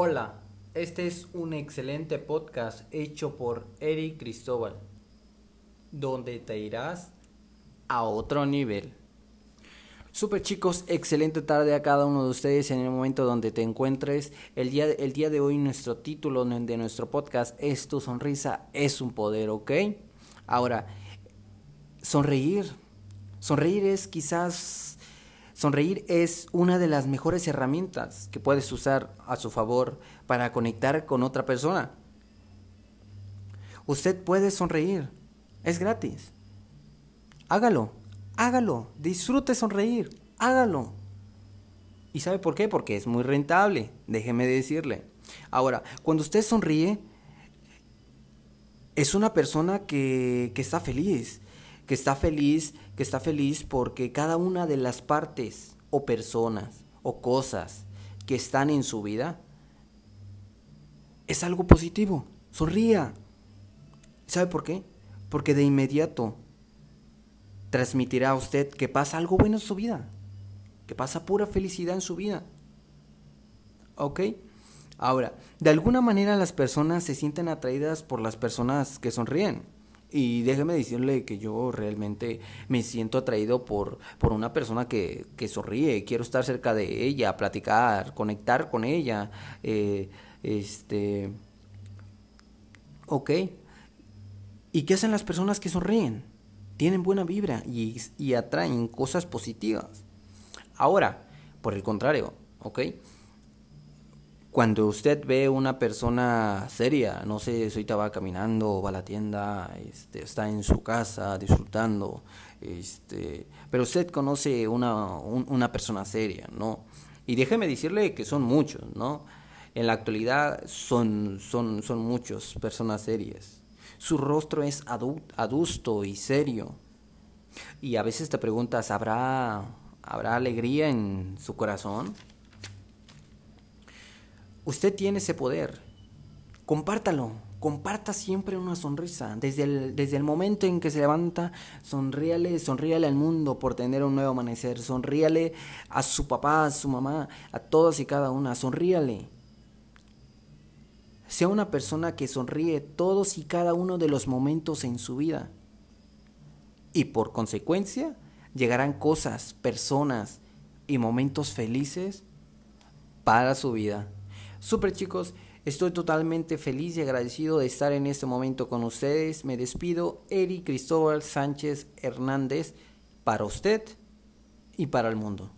Hola, este es un excelente podcast hecho por Eric Cristóbal, donde te irás a otro nivel. Super chicos, excelente tarde a cada uno de ustedes en el momento donde te encuentres. El día, el día de hoy nuestro título de nuestro podcast es Tu sonrisa es un poder, ¿ok? Ahora, sonreír. Sonreír es quizás... Sonreír es una de las mejores herramientas que puedes usar a su favor para conectar con otra persona. Usted puede sonreír. Es gratis. Hágalo. Hágalo. Disfrute sonreír. Hágalo. ¿Y sabe por qué? Porque es muy rentable. Déjeme decirle. Ahora, cuando usted sonríe, es una persona que, que está feliz que está feliz, que está feliz porque cada una de las partes o personas o cosas que están en su vida es algo positivo. Sonría. ¿Sabe por qué? Porque de inmediato transmitirá a usted que pasa algo bueno en su vida, que pasa pura felicidad en su vida. ¿Ok? Ahora, de alguna manera las personas se sienten atraídas por las personas que sonríen. Y déjeme decirle que yo realmente me siento atraído por, por una persona que, que sonríe, quiero estar cerca de ella, platicar, conectar con ella, eh, este, ok. ¿Y qué hacen las personas que sonríen? Tienen buena vibra y, y atraen cosas positivas. Ahora, por el contrario, ok cuando usted ve una persona seria, no sé, ahorita va caminando, va a la tienda, este, está en su casa disfrutando, este, pero usted conoce una, una persona seria, ¿no? Y déjeme decirle que son muchos, ¿no? En la actualidad son, son, son muchos personas serias. Su rostro es adusto y serio. Y a veces te preguntas, ¿habrá, ¿habrá alegría en su corazón? Usted tiene ese poder. Compártalo. Comparta siempre una sonrisa. Desde el, desde el momento en que se levanta, sonríale, sonríale al mundo por tener un nuevo amanecer. Sonríale a su papá, a su mamá, a todas y cada una. Sonríale. Sea una persona que sonríe todos y cada uno de los momentos en su vida. Y por consecuencia, llegarán cosas, personas y momentos felices para su vida. Super chicos, estoy totalmente feliz y agradecido de estar en este momento con ustedes. Me despido, Eric Cristóbal Sánchez Hernández, para usted y para el mundo.